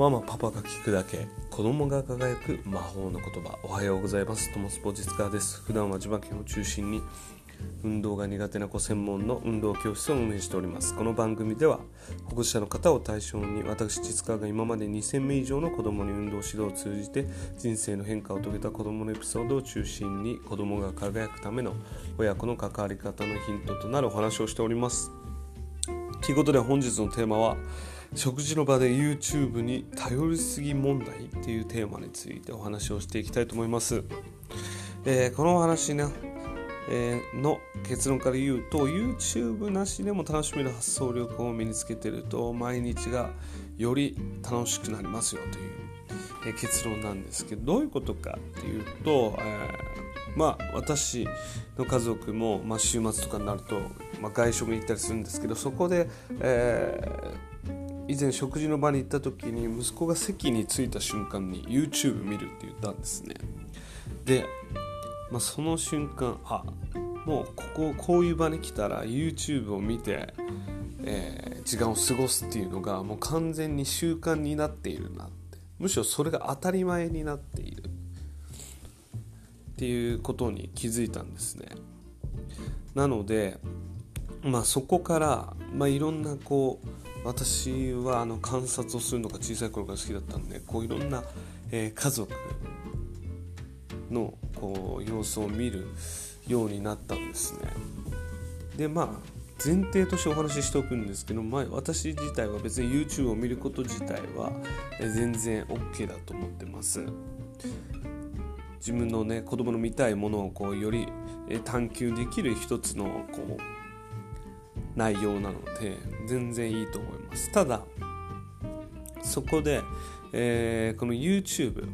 ママパパが聞くだけ子供が輝く魔法の言葉。おはようございます。トモスポジツカーです。普段は千葉県を中心に運動が苦手な子専門の運動教室を運営しております。この番組では保護者の方を対象に私実川が今まで2000名以上の子供に運動指導を通じて人生の変化を遂げた子供のエピソードを中心に子供が輝くための親子の関わり方のヒントとなるお話をしております。ということで本日のテーマは食事の場で YouTube に頼りすぎ問題っていうテーマについてお話をしていきたいと思います。えー、このお話ね、えー、の結論から言うと YouTube なしでも楽しめる発想力を身につけてると毎日がより楽しくなりますよという、えー、結論なんですけどどういうことかっていうと、えまあ私の家族も、まあ、週末とかになると、まあ、外食に行ったりするんですけどそこで、えー以前食事の場に行った時に息子が席に着いた瞬間に YouTube 見るって言ったんですね。で、まあ、その瞬間あもうこここういう場に来たら YouTube を見て、えー、時間を過ごすっていうのがもう完全に習慣になっているなって。むしろそれが当たり前になっている。っていうことに気づいたんですね。なのでまあそこから、まあ、いろんなこう私はあの観察をするのが小さい頃から好きだったんでこういろんな、えー、家族のこう様子を見るようになったんですね。でまあ前提としてお話ししておくんですけど、まあ、私自体は別に YouTube を見ること自体は全然 OK だと思ってます。自分のね子供の見たいものをこうより探求できる一つのこう内容なので全然いいと思います。ただそこで、えー、この YouTube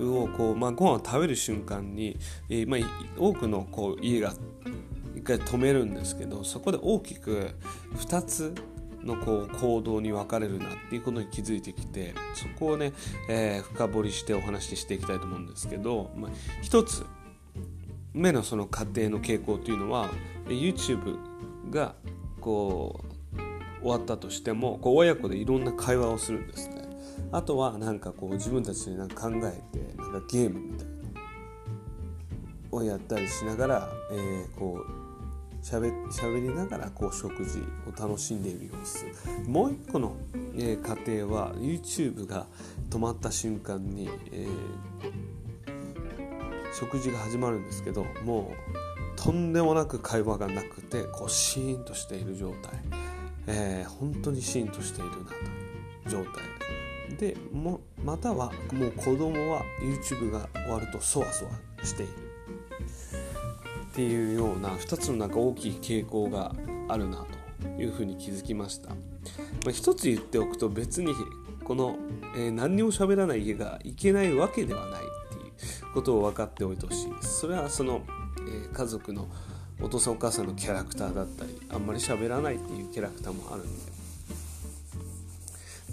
をこう、まあ、ご飯を食べる瞬間に、えー、まあ、多くのこう家が一回止めるんですけどそこで大きく2つのこう行動に分かれるなっていうことに気づいてきてそこをね、えー、深掘りしてお話ししていきたいと思うんですけど、まあ、一つ目のその家庭の傾向というのは YouTube がこう終わったとしてもこう親子でいろんな会話をするんですね。あとはなんかこう自分たちでなんか考えてなんかゲームみたいなをやったりしながら、えー、こうしゃべりながらこう食事を楽しんでいる様子。もう一個の、えー、家庭は YouTube が止まった瞬間に、えー、食事が始まるんですけどもうとんでもなく会話がなくてこうシーンとしている状態、えー、本当にシーンとしているなという状態。でもまたはもう子供は YouTube が終わるとそわそわしている。っていうような2つのなんか大きい傾向があるなというふうに気づきました、まあ、一つ言っておくと別にこの、えー、何にも喋らない家がいけないわけではない。ことを分かっておいてほしいです。それはそのえー、家族のお父さんお母さんのキャラクターだったりあんまり喋らないっていうキャラクターもあるんで。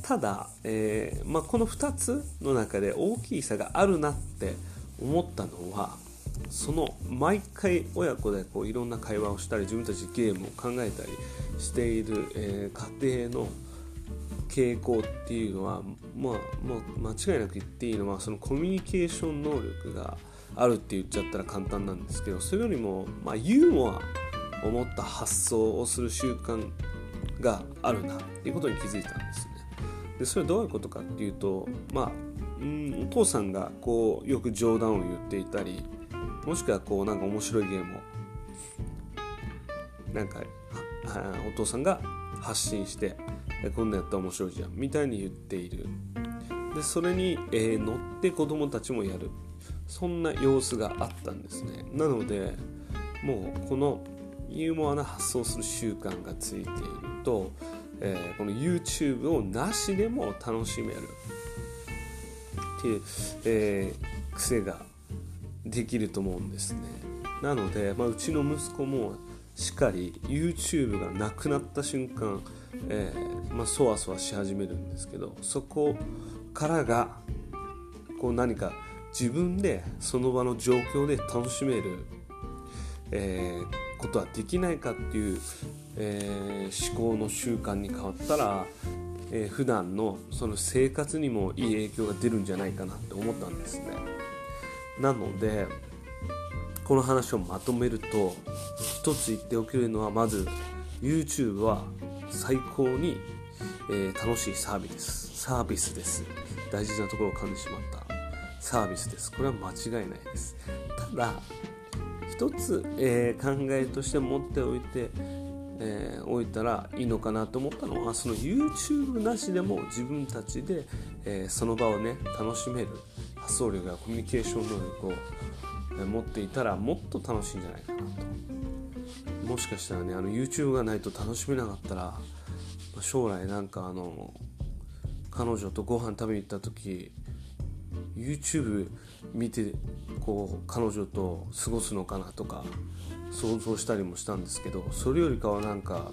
ただ、えー、まあ、この2つの中で大きい差があるなって思ったのはその毎回親子でこういろんな会話をしたり自分たちゲームを考えたりしている、えー、家庭の傾向っていうのは、まあ、もう間違いなく言っていいのはそのコミュニケーション能力があるって言っちゃったら簡単なんですけどそれよりも、まあ、ユーモアを持った発想をする習慣があるなっていうことに気づいたんですね。でそれはどういうことかっていうとまあうんお父さんがこうよく冗談を言っていたりもしくはこうなんか面白いゲームをなんかお父さんが発信してこんなやったら面白いじゃん。みたいに言っている。でそれに、えー、乗って子供たちもやる。そんな様子があったんですね。なのでもうこのユーモアな発想する習慣がついていると、えー、この YouTube をなしでも楽しめる。っていう、えー、癖ができると思うんですね。なので、まあ、うちの息子もしかり YouTube がなくなった瞬間、えーまあ、そわそわし始めるんですけどそこからがこう何か自分でその場の状況で楽しめる、えー、ことはできないかっていう、えー、思考の習慣に変わったら、ええー、普段のその生活にもいい影響が出るんじゃないかなって思ったんですね。なのでこの話をまとめると一つ言っておけるのはまず YouTube は最高に、えー、楽しいサービスですサービスです。大事なところを噛んでしまった。サービスです。これは間違いないです。ただ一つ、えー、考えとして持っておいてえー、置いたらいいのかなと思ったのはその YouTube なしでも自分たちで、えー、その場をね楽しめる。発想力やコミュニケーション能力を、持っていたらもっと楽しいんじゃないかなと。もしかしたらねあの YouTube がないと楽しめなかったら将来なんかあの彼女とご飯食べに行った時 YouTube 見てこう彼女と過ごすのかなとか想像したりもしたんですけどそれよりかはなんか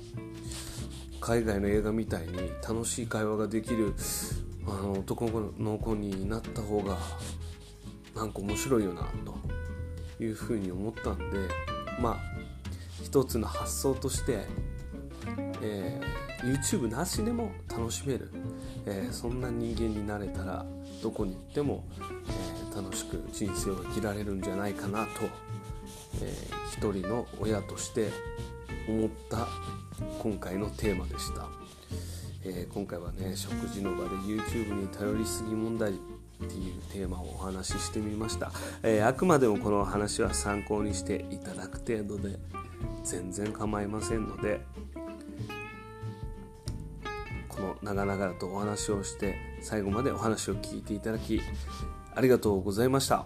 海外の映画みたいに楽しい会話ができるあの男の子になった方がなんか面白いよなと。いうふうに思ったんでまあ一つの発想として、えー、YouTube なしでも楽しめる、えー、そんな人間になれたらどこに行っても、えー、楽しく人生を生きられるんじゃないかなとえー、一人の親として思った今回のテーマでした、えー、今回はね食事の場で YouTube に頼りすぎ問題っていうテーマをお話ししてみました、えー、あくまでもこの話は参考にしていただく程度で全然構いませんのでこの長々とお話をして最後までお話を聞いていただきありがとうございました。